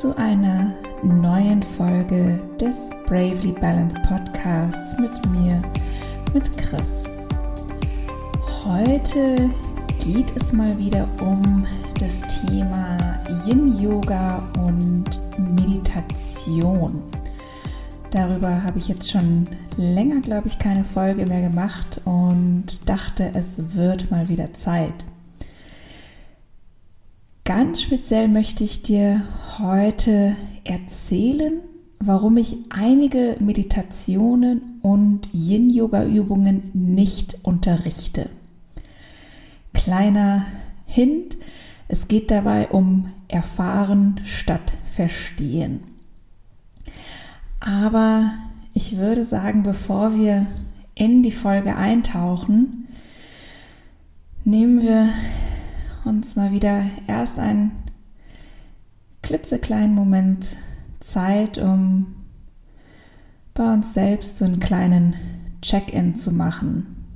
zu einer neuen Folge des Bravely Balance Podcasts mit mir, mit Chris. Heute geht es mal wieder um das Thema Yin Yoga und Meditation. Darüber habe ich jetzt schon länger, glaube ich, keine Folge mehr gemacht und dachte, es wird mal wieder Zeit. Ganz speziell möchte ich dir heute erzählen, warum ich einige Meditationen und Yin-Yoga-Übungen nicht unterrichte. Kleiner Hint, es geht dabei um Erfahren statt Verstehen. Aber ich würde sagen, bevor wir in die Folge eintauchen, nehmen wir uns mal wieder erst einen klitzekleinen Moment Zeit, um bei uns selbst so einen kleinen Check-in zu machen.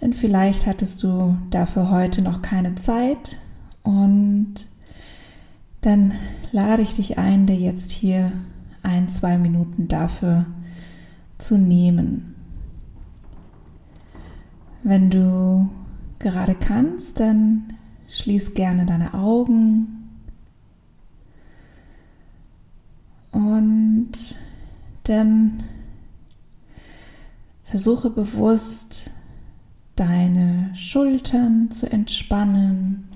Denn vielleicht hattest du dafür heute noch keine Zeit und dann lade ich dich ein, dir jetzt hier ein, zwei Minuten dafür zu nehmen. Wenn du gerade kannst, dann schließ gerne deine Augen und dann versuche bewusst deine Schultern zu entspannen.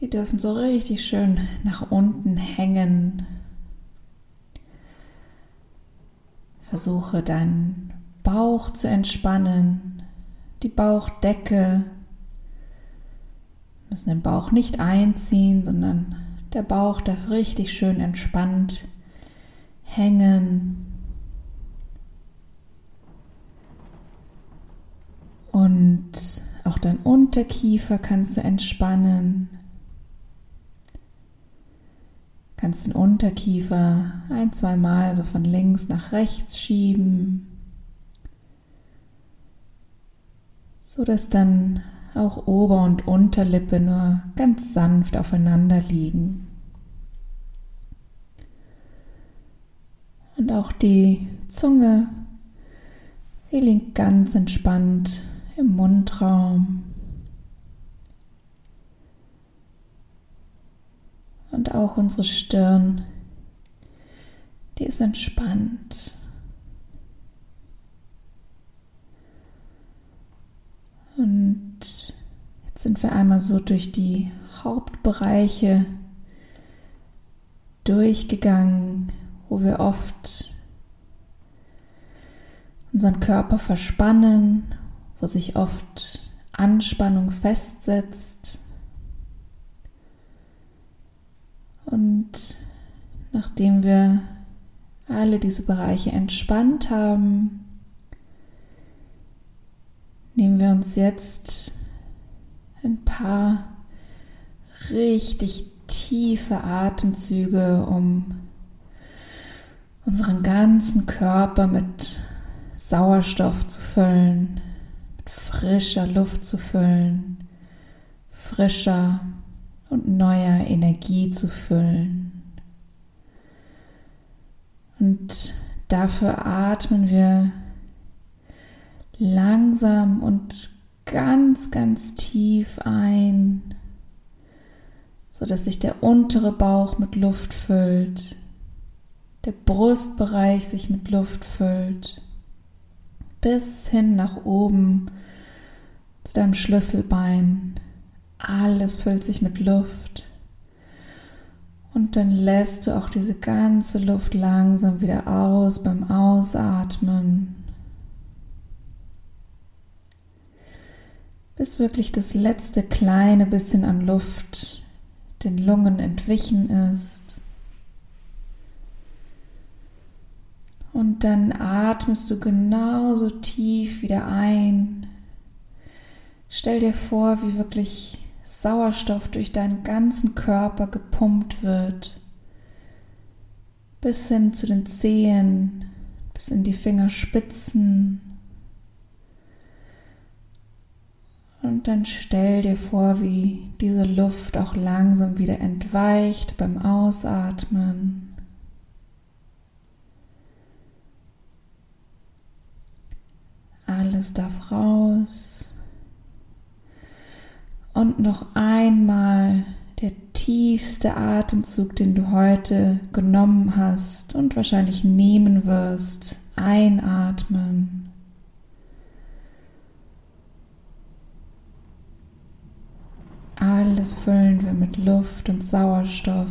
Die dürfen so richtig schön nach unten hängen. Versuche deinen Bauch zu entspannen, die Bauchdecke. Müssen den Bauch nicht einziehen, sondern der Bauch darf richtig schön entspannt hängen. Und auch dein Unterkiefer kannst du entspannen. Kannst den Unterkiefer ein, zwei Mal so von links nach rechts schieben. so dass dann auch Ober- und Unterlippe nur ganz sanft aufeinander liegen. Und auch die Zunge, die liegt ganz entspannt im Mundraum. Und auch unsere Stirn, die ist entspannt. Und jetzt sind wir einmal so durch die Hauptbereiche durchgegangen, wo wir oft unseren Körper verspannen, wo sich oft Anspannung festsetzt. Und nachdem wir alle diese Bereiche entspannt haben, nehmen wir uns jetzt ein paar richtig tiefe Atemzüge, um unseren ganzen Körper mit Sauerstoff zu füllen, mit frischer Luft zu füllen, frischer und neuer Energie zu füllen. Und dafür atmen wir langsam und ganz, ganz tief ein, so dass sich der untere Bauch mit Luft füllt, der Brustbereich sich mit Luft füllt, bis hin nach oben zu deinem Schlüsselbein. Alles füllt sich mit Luft. Und dann lässt du auch diese ganze Luft langsam wieder aus beim Ausatmen. Bis wirklich das letzte kleine bisschen an Luft den Lungen entwichen ist. Und dann atmest du genauso tief wieder ein. Stell dir vor, wie wirklich Sauerstoff durch deinen ganzen Körper gepumpt wird, bis hin zu den Zehen, bis in die Fingerspitzen, Und dann stell dir vor, wie diese Luft auch langsam wieder entweicht beim Ausatmen. Alles darf raus. Und noch einmal der tiefste Atemzug, den du heute genommen hast und wahrscheinlich nehmen wirst. Einatmen. Alles füllen wir mit Luft und Sauerstoff.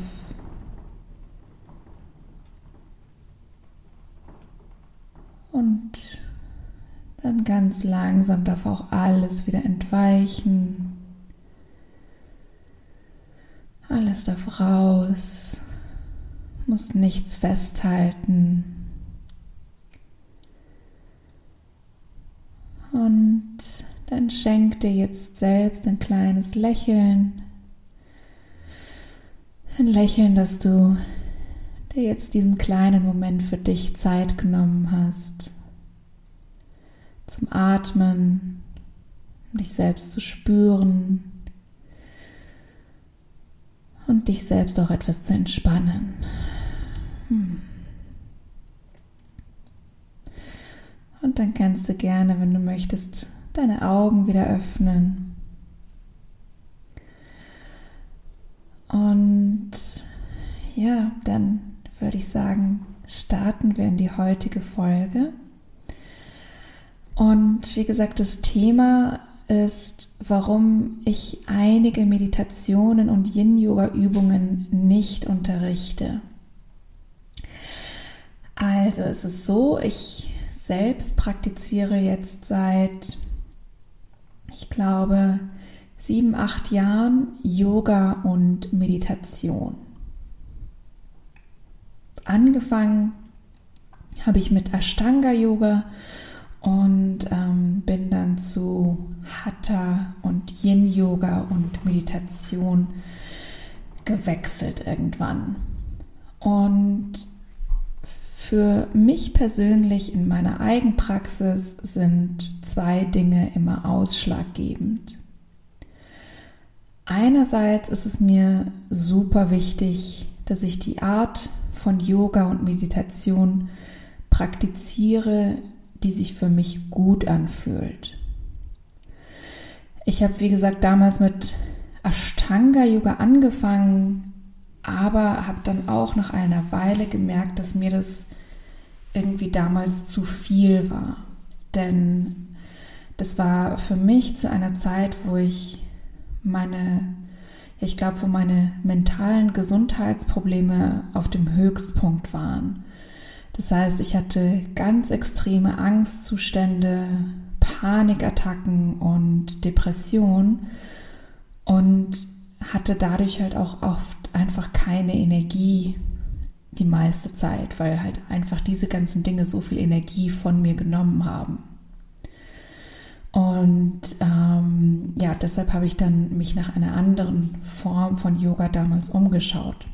Und dann ganz langsam darf auch alles wieder entweichen. Alles darf raus, muss nichts festhalten. Und dann schenk dir jetzt selbst ein kleines Lächeln. Ein Lächeln, dass du dir jetzt diesen kleinen Moment für dich Zeit genommen hast. Zum Atmen, um dich selbst zu spüren und dich selbst auch etwas zu entspannen. Hm. Und dann kannst du gerne, wenn du möchtest, deine Augen wieder öffnen. Und ja, dann würde ich sagen, starten wir in die heutige Folge. Und wie gesagt, das Thema ist, warum ich einige Meditationen und Yin-Yoga-Übungen nicht unterrichte. Also es ist so, ich selbst praktiziere jetzt seit, ich glaube, sieben, acht Jahren Yoga und Meditation. Angefangen habe ich mit Ashtanga-Yoga und ähm, bin dann zu Hatha und Yin Yoga und Meditation gewechselt irgendwann. Und für mich persönlich in meiner Eigenpraxis sind zwei Dinge immer ausschlaggebend. Einerseits ist es mir super wichtig, dass ich die Art von Yoga und Meditation praktiziere, die sich für mich gut anfühlt. Ich habe, wie gesagt, damals mit Ashtanga-Yoga angefangen, aber habe dann auch nach einer Weile gemerkt, dass mir das irgendwie damals zu viel war. Denn das war für mich zu einer Zeit, wo ich meine, ich glaube, wo meine mentalen Gesundheitsprobleme auf dem Höchstpunkt waren. Das heißt, ich hatte ganz extreme Angstzustände, Panikattacken und Depression und hatte dadurch halt auch oft einfach keine Energie die meiste Zeit, weil halt einfach diese ganzen Dinge so viel Energie von mir genommen haben. Und ähm, ja, deshalb habe ich dann mich nach einer anderen Form von Yoga damals umgeschaut.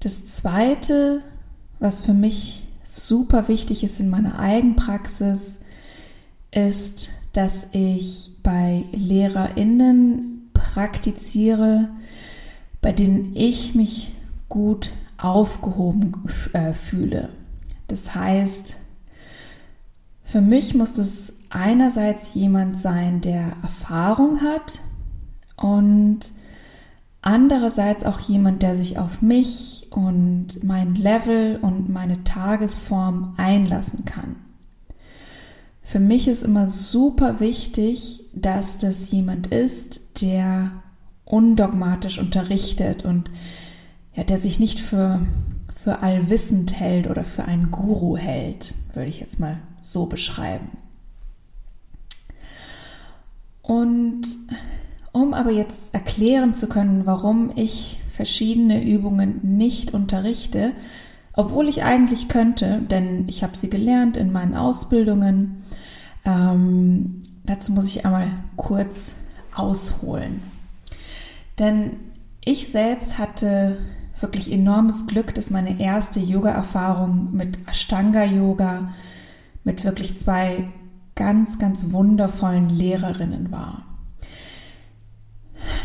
Das zweite was für mich super wichtig ist in meiner Eigenpraxis, ist, dass ich bei LehrerInnen praktiziere, bei denen ich mich gut aufgehoben äh, fühle. Das heißt, für mich muss das einerseits jemand sein, der Erfahrung hat und andererseits auch jemand, der sich auf mich und mein Level und meine Tagesform einlassen kann. Für mich ist immer super wichtig, dass das jemand ist, der undogmatisch unterrichtet und ja, der sich nicht für, für allwissend hält oder für einen Guru hält, würde ich jetzt mal so beschreiben. Und um aber jetzt erklären zu können, warum ich verschiedene Übungen nicht unterrichte, obwohl ich eigentlich könnte, denn ich habe sie gelernt in meinen Ausbildungen. Ähm, dazu muss ich einmal kurz ausholen. Denn ich selbst hatte wirklich enormes Glück, dass meine erste Yoga-Erfahrung mit Ashtanga-Yoga, mit wirklich zwei ganz, ganz wundervollen Lehrerinnen war.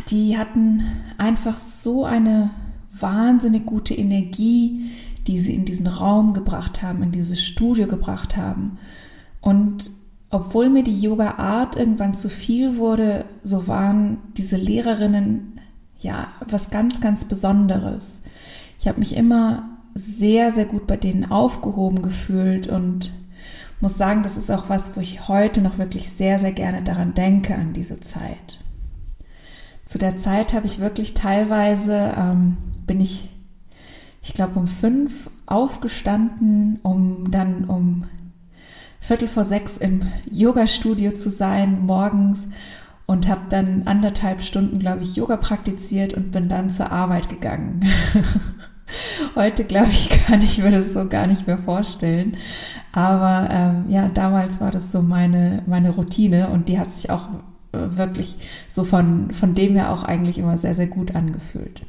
Die hatten einfach so eine wahnsinnig gute Energie, die sie in diesen Raum gebracht haben, in dieses Studio gebracht haben. Und obwohl mir die Yoga-Art irgendwann zu viel wurde, so waren diese Lehrerinnen ja was ganz, ganz Besonderes. Ich habe mich immer sehr, sehr gut bei denen aufgehoben gefühlt und muss sagen, das ist auch was, wo ich heute noch wirklich sehr, sehr gerne daran denke, an diese Zeit. Zu der Zeit habe ich wirklich teilweise, ähm, bin ich, ich glaube, um fünf aufgestanden, um dann um Viertel vor sechs im Yoga-Studio zu sein morgens und habe dann anderthalb Stunden, glaube ich, Yoga praktiziert und bin dann zur Arbeit gegangen. Heute, glaube ich, kann ich mir das so gar nicht mehr vorstellen. Aber ähm, ja, damals war das so meine, meine Routine und die hat sich auch äh, wirklich so von, von dem her auch eigentlich immer sehr, sehr gut angefühlt.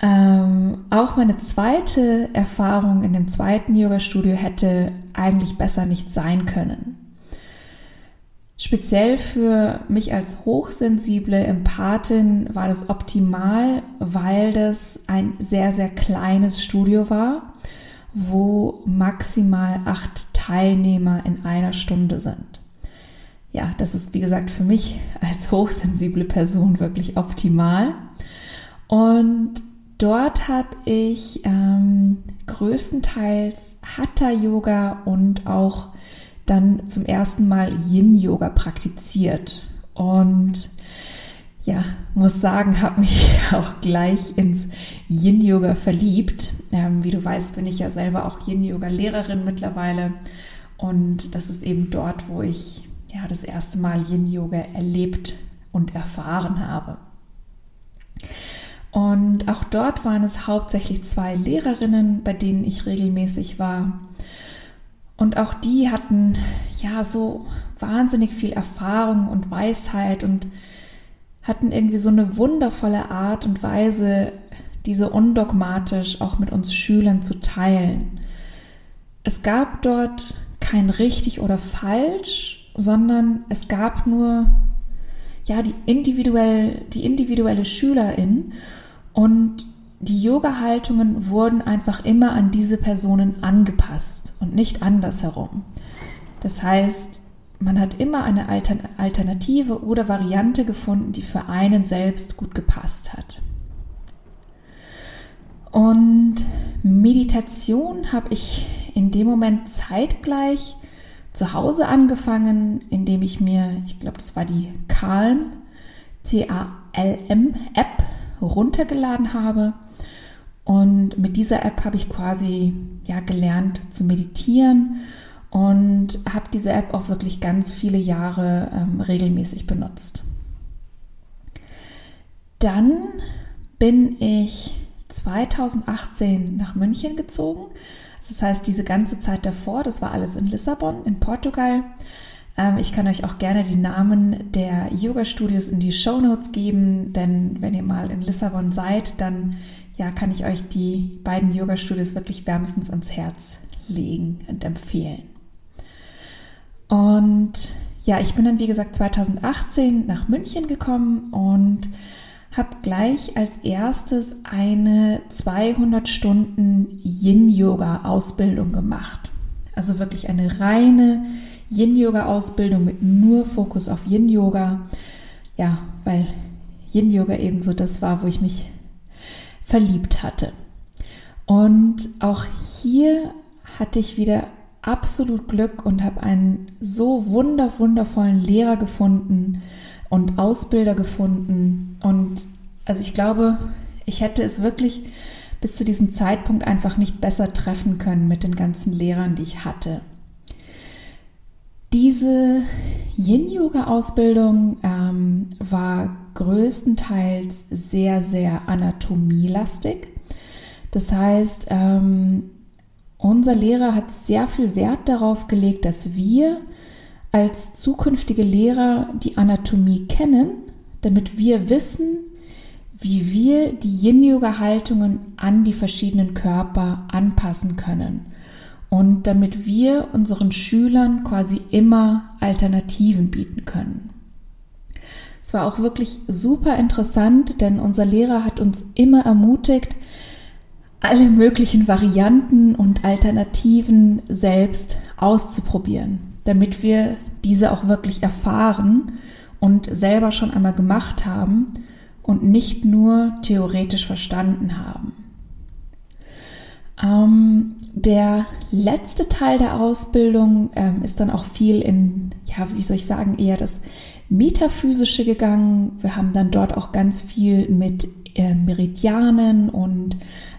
Ähm, auch meine zweite Erfahrung in dem zweiten Yoga-Studio hätte eigentlich besser nicht sein können. Speziell für mich als hochsensible Empathin war das optimal, weil das ein sehr, sehr kleines Studio war, wo maximal acht Teilnehmer in einer Stunde sind. Ja, das ist wie gesagt für mich als hochsensible Person wirklich optimal. Und Dort habe ich ähm, größtenteils Hatha-Yoga und auch dann zum ersten Mal Yin-Yoga praktiziert. Und ja, muss sagen, habe mich auch gleich ins Yin-Yoga verliebt. Ähm, wie du weißt, bin ich ja selber auch Yin-Yoga-Lehrerin mittlerweile. Und das ist eben dort, wo ich ja das erste Mal Yin-Yoga erlebt und erfahren habe. Und auch dort waren es hauptsächlich zwei Lehrerinnen, bei denen ich regelmäßig war. Und auch die hatten ja so wahnsinnig viel Erfahrung und Weisheit und hatten irgendwie so eine wundervolle Art und Weise, diese undogmatisch auch mit uns Schülern zu teilen. Es gab dort kein richtig oder falsch, sondern es gab nur ja die individuell die individuelle Schülerin und die Yoga-Haltungen wurden einfach immer an diese Personen angepasst und nicht andersherum. Das heißt, man hat immer eine Alternative oder Variante gefunden, die für einen selbst gut gepasst hat. Und Meditation habe ich in dem Moment zeitgleich zu Hause angefangen, indem ich mir, ich glaube, das war die Calm, C-A-L-M App runtergeladen habe. Und mit dieser App habe ich quasi ja gelernt zu meditieren und habe diese App auch wirklich ganz viele Jahre ähm, regelmäßig benutzt. Dann bin ich 2018 nach München gezogen. Das heißt, diese ganze Zeit davor, das war alles in Lissabon, in Portugal, ähm, ich kann euch auch gerne die Namen der Yoga-Studios in die Show Notes geben, denn wenn ihr mal in Lissabon seid, dann ja, kann ich euch die beiden Yoga-Studios wirklich wärmstens ans Herz legen und empfehlen. Und ja, ich bin dann wie gesagt 2018 nach München gekommen und habe gleich als erstes eine 200 Stunden Yin-Yoga-Ausbildung gemacht. Also wirklich eine reine Yin-Yoga-Ausbildung mit nur Fokus auf Yin-Yoga. Ja, weil Yin-Yoga eben so das war, wo ich mich verliebt hatte. Und auch hier hatte ich wieder absolut Glück und habe einen so wunder wundervollen Lehrer gefunden und Ausbilder gefunden. Und also ich glaube, ich hätte es wirklich bis zu diesem Zeitpunkt einfach nicht besser treffen können mit den ganzen Lehrern, die ich hatte. Diese Yin-Yoga-Ausbildung ähm, war größtenteils sehr, sehr anatomielastig. Das heißt, ähm, unser Lehrer hat sehr viel Wert darauf gelegt, dass wir als zukünftige Lehrer die Anatomie kennen, damit wir wissen, wie wir die Yin-Yoga-Haltungen an die verschiedenen Körper anpassen können und damit wir unseren Schülern quasi immer Alternativen bieten können. Es war auch wirklich super interessant, denn unser Lehrer hat uns immer ermutigt, alle möglichen Varianten und Alternativen selbst auszuprobieren, damit wir diese auch wirklich erfahren und selber schon einmal gemacht haben und nicht nur theoretisch verstanden haben. Ähm, der letzte Teil der Ausbildung ähm, ist dann auch viel in, ja, wie soll ich sagen, eher das Metaphysische gegangen. Wir haben dann dort auch ganz viel mit äh, Meridianen und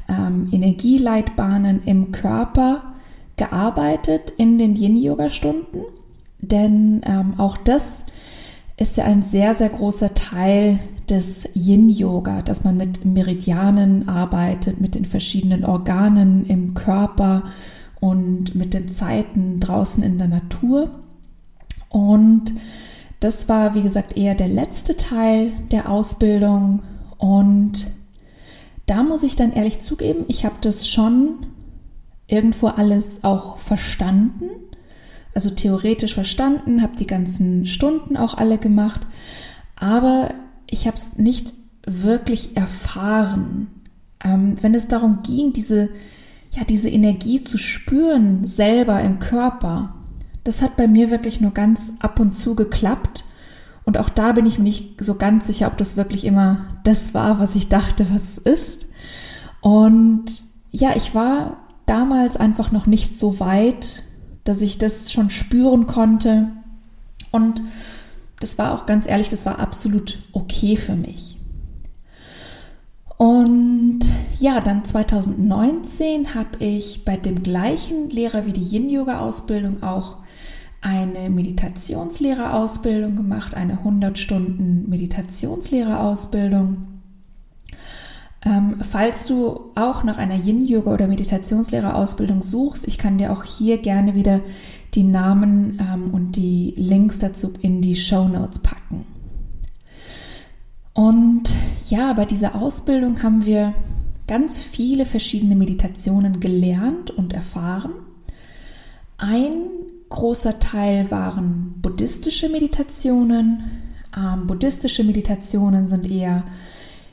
ähm, Energieleitbahnen im Körper gearbeitet in den Yin-Yoga-Stunden. Denn ähm, auch das ist ja ein sehr, sehr großer Teil des Yin-Yoga, dass man mit Meridianen arbeitet, mit den verschiedenen Organen im Körper und mit den Zeiten draußen in der Natur. Und das war, wie gesagt, eher der letzte Teil der Ausbildung. Und da muss ich dann ehrlich zugeben, ich habe das schon irgendwo alles auch verstanden also theoretisch verstanden, habe die ganzen Stunden auch alle gemacht, aber ich habe es nicht wirklich erfahren. Ähm, wenn es darum ging, diese, ja, diese Energie zu spüren, selber im Körper, das hat bei mir wirklich nur ganz ab und zu geklappt. Und auch da bin ich mir nicht so ganz sicher, ob das wirklich immer das war, was ich dachte, was es ist. Und ja, ich war damals einfach noch nicht so weit, dass ich das schon spüren konnte. Und das war auch ganz ehrlich, das war absolut okay für mich. Und ja, dann 2019 habe ich bei dem gleichen Lehrer wie die Yin-Yoga-Ausbildung auch eine Meditationslehrerausbildung gemacht, eine 100 Stunden Meditationslehrerausbildung. Ähm, falls du auch nach einer Yin-Yoga- oder Meditationslehrerausbildung suchst, ich kann dir auch hier gerne wieder die Namen ähm, und die Links dazu in die Show Notes packen. Und ja, bei dieser Ausbildung haben wir ganz viele verschiedene Meditationen gelernt und erfahren. Ein großer Teil waren buddhistische Meditationen. Ähm, buddhistische Meditationen sind eher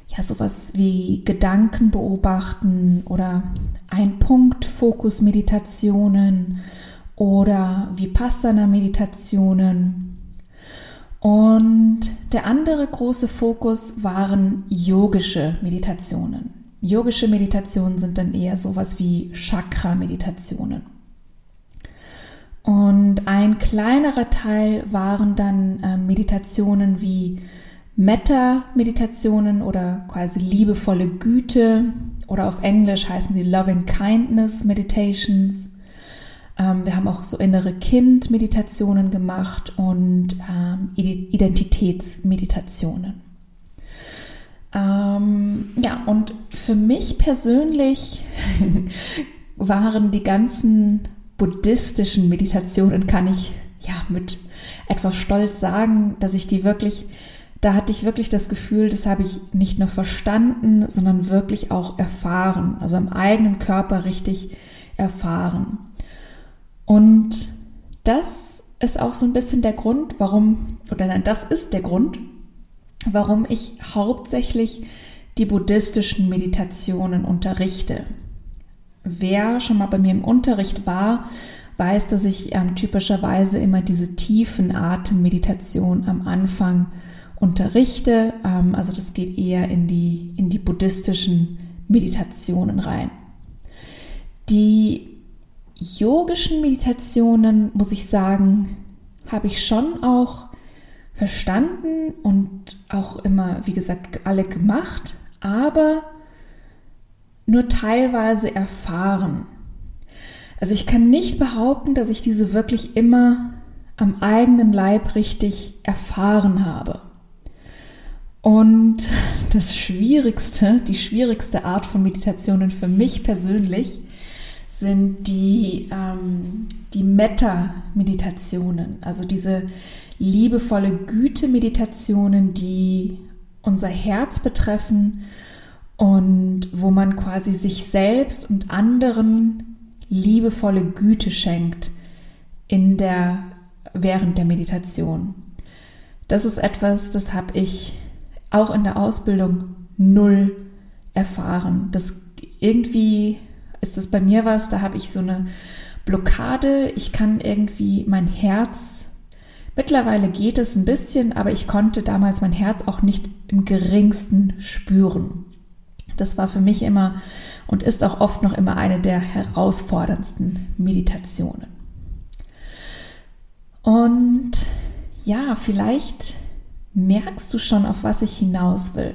ja sowas wie Gedanken beobachten oder ein Punkt Fokus Meditationen oder Vipassana Meditationen. Und der andere große Fokus waren yogische Meditationen. Yogische Meditationen sind dann eher sowas wie Chakra Meditationen. Und ein kleinerer Teil waren dann äh, Meditationen wie Metta-Meditationen oder quasi liebevolle Güte oder auf Englisch heißen sie Loving Kindness Meditations. Ähm, wir haben auch so innere Kind-Meditationen gemacht und ähm, Identitätsmeditationen. Ähm, ja, und für mich persönlich waren die ganzen buddhistischen Meditationen, kann ich ja mit etwas Stolz sagen, dass ich die wirklich da hatte ich wirklich das Gefühl, das habe ich nicht nur verstanden, sondern wirklich auch erfahren, also am eigenen Körper richtig erfahren. Und das ist auch so ein bisschen der Grund, warum, oder nein, das ist der Grund, warum ich hauptsächlich die buddhistischen Meditationen unterrichte. Wer schon mal bei mir im Unterricht war, weiß, dass ich ähm, typischerweise immer diese tiefen Atemmeditation am Anfang unterrichte. Ähm, also das geht eher in die, in die buddhistischen Meditationen rein. Die yogischen Meditationen, muss ich sagen, habe ich schon auch verstanden und auch immer, wie gesagt, alle gemacht, aber nur teilweise erfahren. Also ich kann nicht behaupten, dass ich diese wirklich immer am eigenen Leib richtig erfahren habe. Und das Schwierigste, die schwierigste Art von Meditationen für mich persönlich sind die, ähm, die Metta-Meditationen, also diese liebevolle Güte-Meditationen, die unser Herz betreffen und wo man quasi sich selbst und anderen liebevolle Güte schenkt in der, während der Meditation. Das ist etwas, das habe ich auch in der Ausbildung null erfahren. Das irgendwie ist das bei mir was, da habe ich so eine Blockade. Ich kann irgendwie mein Herz, mittlerweile geht es ein bisschen, aber ich konnte damals mein Herz auch nicht im geringsten spüren. Das war für mich immer und ist auch oft noch immer eine der herausforderndsten Meditationen. Und ja, vielleicht merkst du schon, auf was ich hinaus will.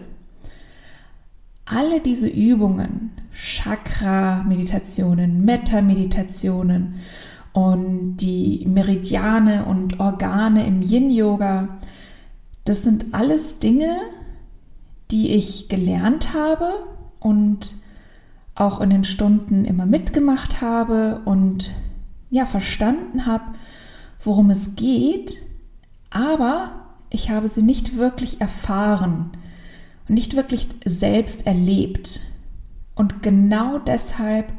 Alle diese Übungen, Chakra-Meditationen, Metta-Meditationen und die Meridiane und Organe im Yin-Yoga, das sind alles Dinge, die ich gelernt habe und auch in den Stunden immer mitgemacht habe und ja, verstanden habe, worum es geht, aber ich habe sie nicht wirklich erfahren und nicht wirklich selbst erlebt. Und genau deshalb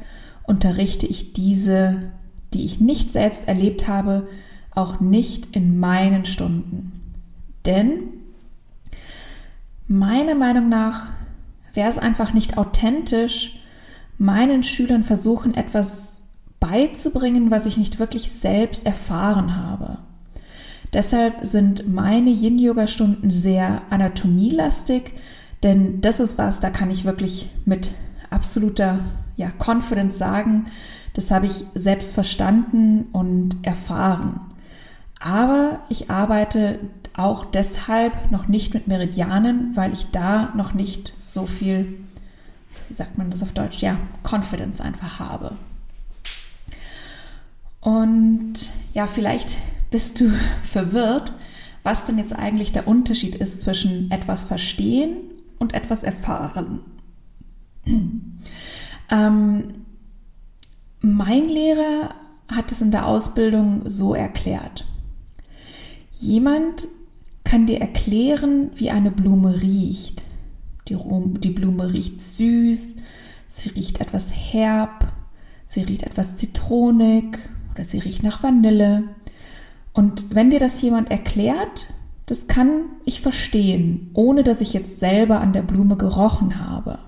unterrichte ich diese, die ich nicht selbst erlebt habe, auch nicht in meinen Stunden. Denn meiner Meinung nach wäre es einfach nicht authentisch, meinen Schülern versuchen, etwas beizubringen, was ich nicht wirklich selbst erfahren habe. Deshalb sind meine Yin-Yoga-Stunden sehr anatomielastig, denn das ist was, da kann ich wirklich mit absoluter ja, Confidence sagen, das habe ich selbst verstanden und erfahren. Aber ich arbeite auch deshalb noch nicht mit Meridianen, weil ich da noch nicht so viel, wie sagt man das auf Deutsch, ja, Confidence einfach habe. Und ja, vielleicht bist du verwirrt, was denn jetzt eigentlich der Unterschied ist zwischen etwas verstehen und etwas erfahren. ähm, mein Lehrer hat es in der Ausbildung so erklärt. Jemand kann dir erklären, wie eine Blume riecht. Die, die Blume riecht süß, sie riecht etwas herb, sie riecht etwas zitronig oder sie riecht nach Vanille. Und wenn dir das jemand erklärt, das kann ich verstehen, ohne dass ich jetzt selber an der Blume gerochen habe.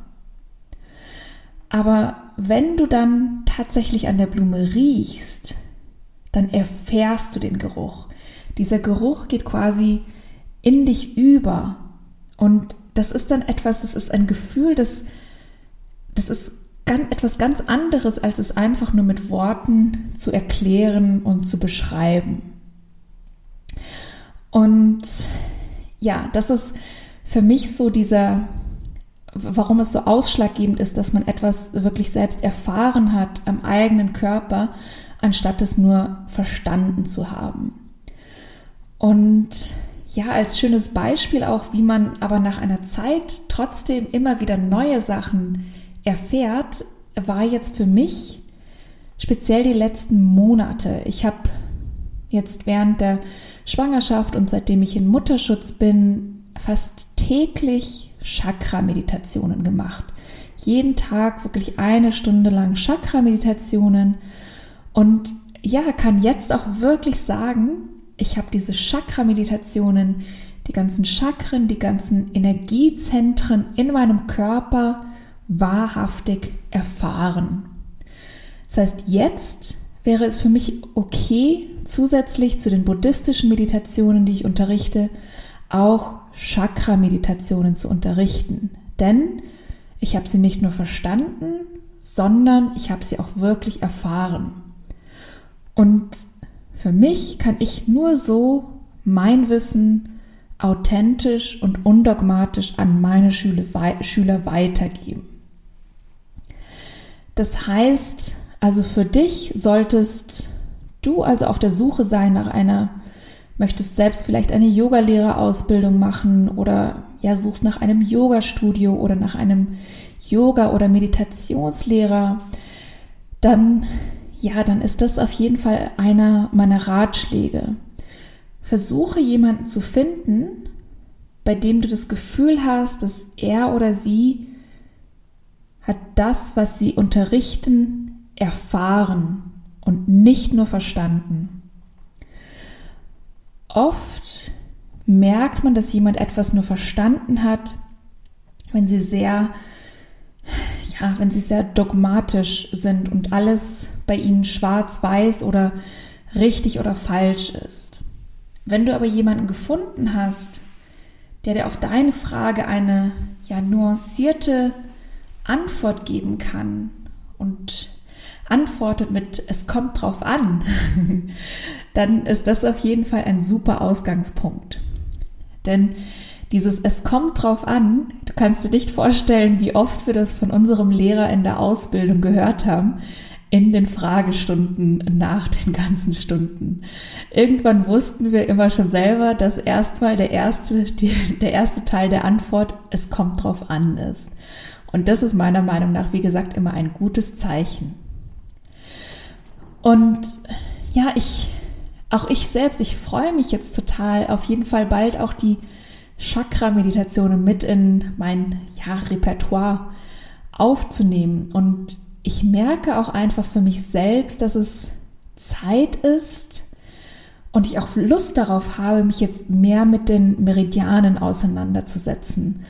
Aber wenn du dann tatsächlich an der Blume riechst, dann erfährst du den Geruch. Dieser Geruch geht quasi in dich über. Und das ist dann etwas, das ist ein Gefühl, das, das ist ganz, etwas ganz anderes, als es einfach nur mit Worten zu erklären und zu beschreiben. Und ja, das ist für mich so dieser, warum es so ausschlaggebend ist, dass man etwas wirklich selbst erfahren hat am eigenen Körper, anstatt es nur verstanden zu haben. Und ja, als schönes Beispiel auch, wie man aber nach einer Zeit trotzdem immer wieder neue Sachen erfährt, war jetzt für mich speziell die letzten Monate. Ich habe jetzt während der Schwangerschaft und seitdem ich in Mutterschutz bin, fast täglich Chakra-Meditationen gemacht. Jeden Tag wirklich eine Stunde lang Chakra-Meditationen und ja, kann jetzt auch wirklich sagen, ich habe diese Chakra-Meditationen, die ganzen Chakren, die ganzen Energiezentren in meinem Körper wahrhaftig erfahren. Das heißt, jetzt wäre es für mich okay, zusätzlich zu den buddhistischen Meditationen, die ich unterrichte, auch Chakra-Meditationen zu unterrichten. Denn ich habe sie nicht nur verstanden, sondern ich habe sie auch wirklich erfahren. Und für mich kann ich nur so mein Wissen authentisch und undogmatisch an meine Schüler weitergeben. Das heißt, also für dich solltest du also auf der Suche sein nach einer, möchtest selbst vielleicht eine Yogalehrerausbildung machen oder ja, suchst nach einem Yoga-Studio oder nach einem Yoga- oder Meditationslehrer, dann ja, dann ist das auf jeden Fall einer meiner Ratschläge. Versuche jemanden zu finden, bei dem du das Gefühl hast, dass er oder sie hat das, was sie unterrichten, erfahren und nicht nur verstanden. Oft merkt man, dass jemand etwas nur verstanden hat, wenn sie sehr, ja, wenn sie sehr dogmatisch sind und alles bei ihnen schwarz-weiß oder richtig oder falsch ist. Wenn du aber jemanden gefunden hast, der dir auf deine Frage eine ja nuancierte Antwort geben kann und antwortet mit es kommt drauf an, dann ist das auf jeden Fall ein super Ausgangspunkt. Denn dieses es kommt drauf an, du kannst dir nicht vorstellen, wie oft wir das von unserem Lehrer in der Ausbildung gehört haben, in den Fragestunden nach den ganzen Stunden. Irgendwann wussten wir immer schon selber, dass erstmal der erste, die, der erste Teil der Antwort, es kommt drauf an ist. Und das ist meiner Meinung nach, wie gesagt, immer ein gutes Zeichen. Und ja, ich, auch ich selbst, ich freue mich jetzt total, auf jeden Fall bald auch die Chakra-Meditationen mit in mein ja, Repertoire aufzunehmen. Und ich merke auch einfach für mich selbst, dass es Zeit ist und ich auch Lust darauf habe, mich jetzt mehr mit den Meridianen auseinanderzusetzen.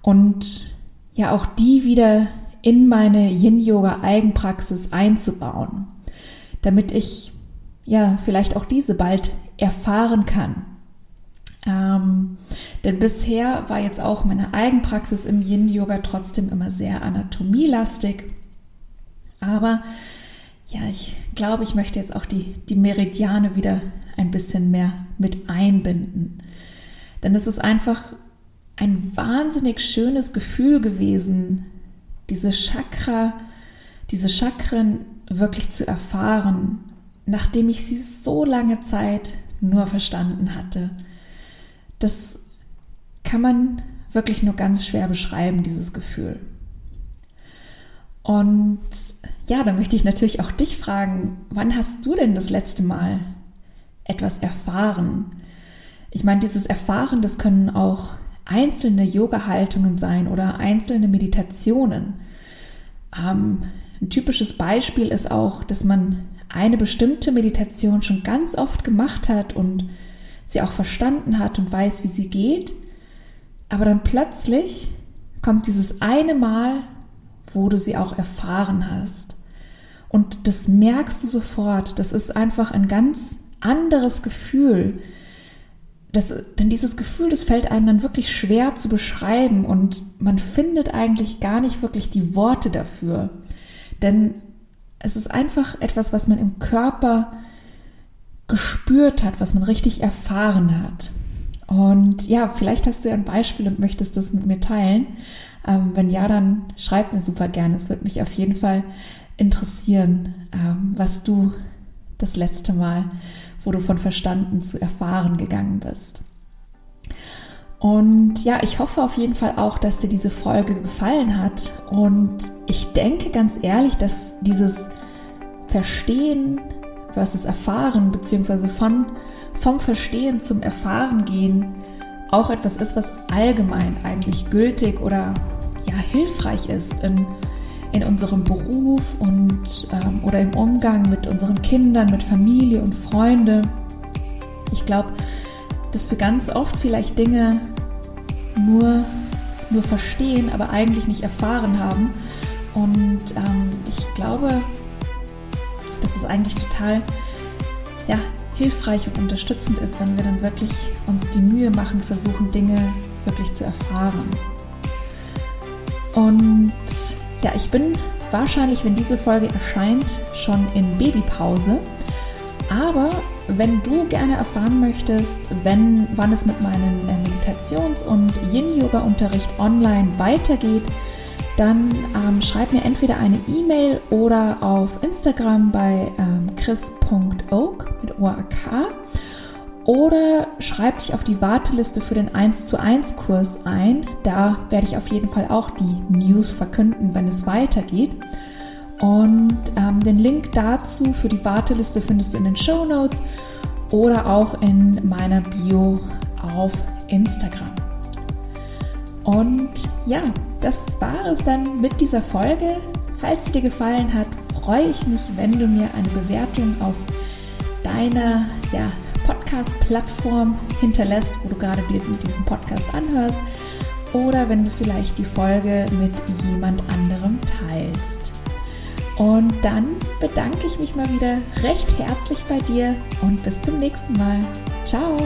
Und ja auch die wieder in meine Yin-Yoga-Eigenpraxis einzubauen, damit ich ja vielleicht auch diese bald erfahren kann. Ähm, denn bisher war jetzt auch meine Eigenpraxis im Yin-Yoga trotzdem immer sehr anatomielastig. Aber ja, ich glaube, ich möchte jetzt auch die, die Meridiane wieder ein bisschen mehr mit einbinden. Denn es ist einfach ein wahnsinnig schönes Gefühl gewesen, diese Chakra, diese Chakren wirklich zu erfahren, nachdem ich sie so lange Zeit nur verstanden hatte. Das kann man wirklich nur ganz schwer beschreiben, dieses Gefühl. Und ja, da möchte ich natürlich auch dich fragen, wann hast du denn das letzte Mal etwas erfahren? Ich meine, dieses Erfahren, das können auch einzelne Yoga-Haltungen sein oder einzelne Meditationen. Ähm, ein typisches Beispiel ist auch, dass man eine bestimmte Meditation schon ganz oft gemacht hat und sie auch verstanden hat und weiß, wie sie geht, aber dann plötzlich kommt dieses eine Mal, wo du sie auch erfahren hast. Und das merkst du sofort. Das ist einfach ein ganz anderes Gefühl das, denn dieses Gefühl, das fällt einem dann wirklich schwer zu beschreiben und man findet eigentlich gar nicht wirklich die Worte dafür. Denn es ist einfach etwas, was man im Körper gespürt hat, was man richtig erfahren hat. Und ja, vielleicht hast du ja ein Beispiel und möchtest das mit mir teilen. Ähm, wenn ja, dann schreib mir super gerne. Es wird mich auf jeden Fall interessieren, ähm, was du das letzte Mal wo du von verstanden zu erfahren gegangen bist. Und ja, ich hoffe auf jeden Fall auch, dass dir diese Folge gefallen hat. Und ich denke ganz ehrlich, dass dieses Verstehen versus Erfahren, beziehungsweise von, vom Verstehen zum Erfahren gehen, auch etwas ist, was allgemein eigentlich gültig oder ja, hilfreich ist in in unserem Beruf und ähm, oder im Umgang mit unseren Kindern, mit Familie und Freunde. Ich glaube, dass wir ganz oft vielleicht Dinge nur, nur verstehen, aber eigentlich nicht erfahren haben. Und ähm, ich glaube, es eigentlich total ja, hilfreich und unterstützend ist, wenn wir dann wirklich uns die Mühe machen, versuchen, Dinge wirklich zu erfahren. Und ja, ich bin wahrscheinlich, wenn diese Folge erscheint, schon in Babypause. Aber wenn du gerne erfahren möchtest, wenn, wann es mit meinem äh, Meditations- und Yin-Yoga-Unterricht online weitergeht, dann ähm, schreib mir entweder eine E-Mail oder auf Instagram bei ähm, chris.oak mit OAK oder schreib dich auf die Warteliste für den 1 zu 1 Kurs ein. Da werde ich auf jeden Fall auch die News verkünden, wenn es weitergeht. Und ähm, den Link dazu für die Warteliste findest du in den Show Notes oder auch in meiner Bio auf Instagram. Und ja, das war es dann mit dieser Folge. falls sie dir gefallen hat, freue ich mich, wenn du mir eine Bewertung auf deiner ja, Podcast-Plattform hinterlässt, wo du gerade dir diesen Podcast anhörst oder wenn du vielleicht die Folge mit jemand anderem teilst. Und dann bedanke ich mich mal wieder recht herzlich bei dir und bis zum nächsten Mal. Ciao!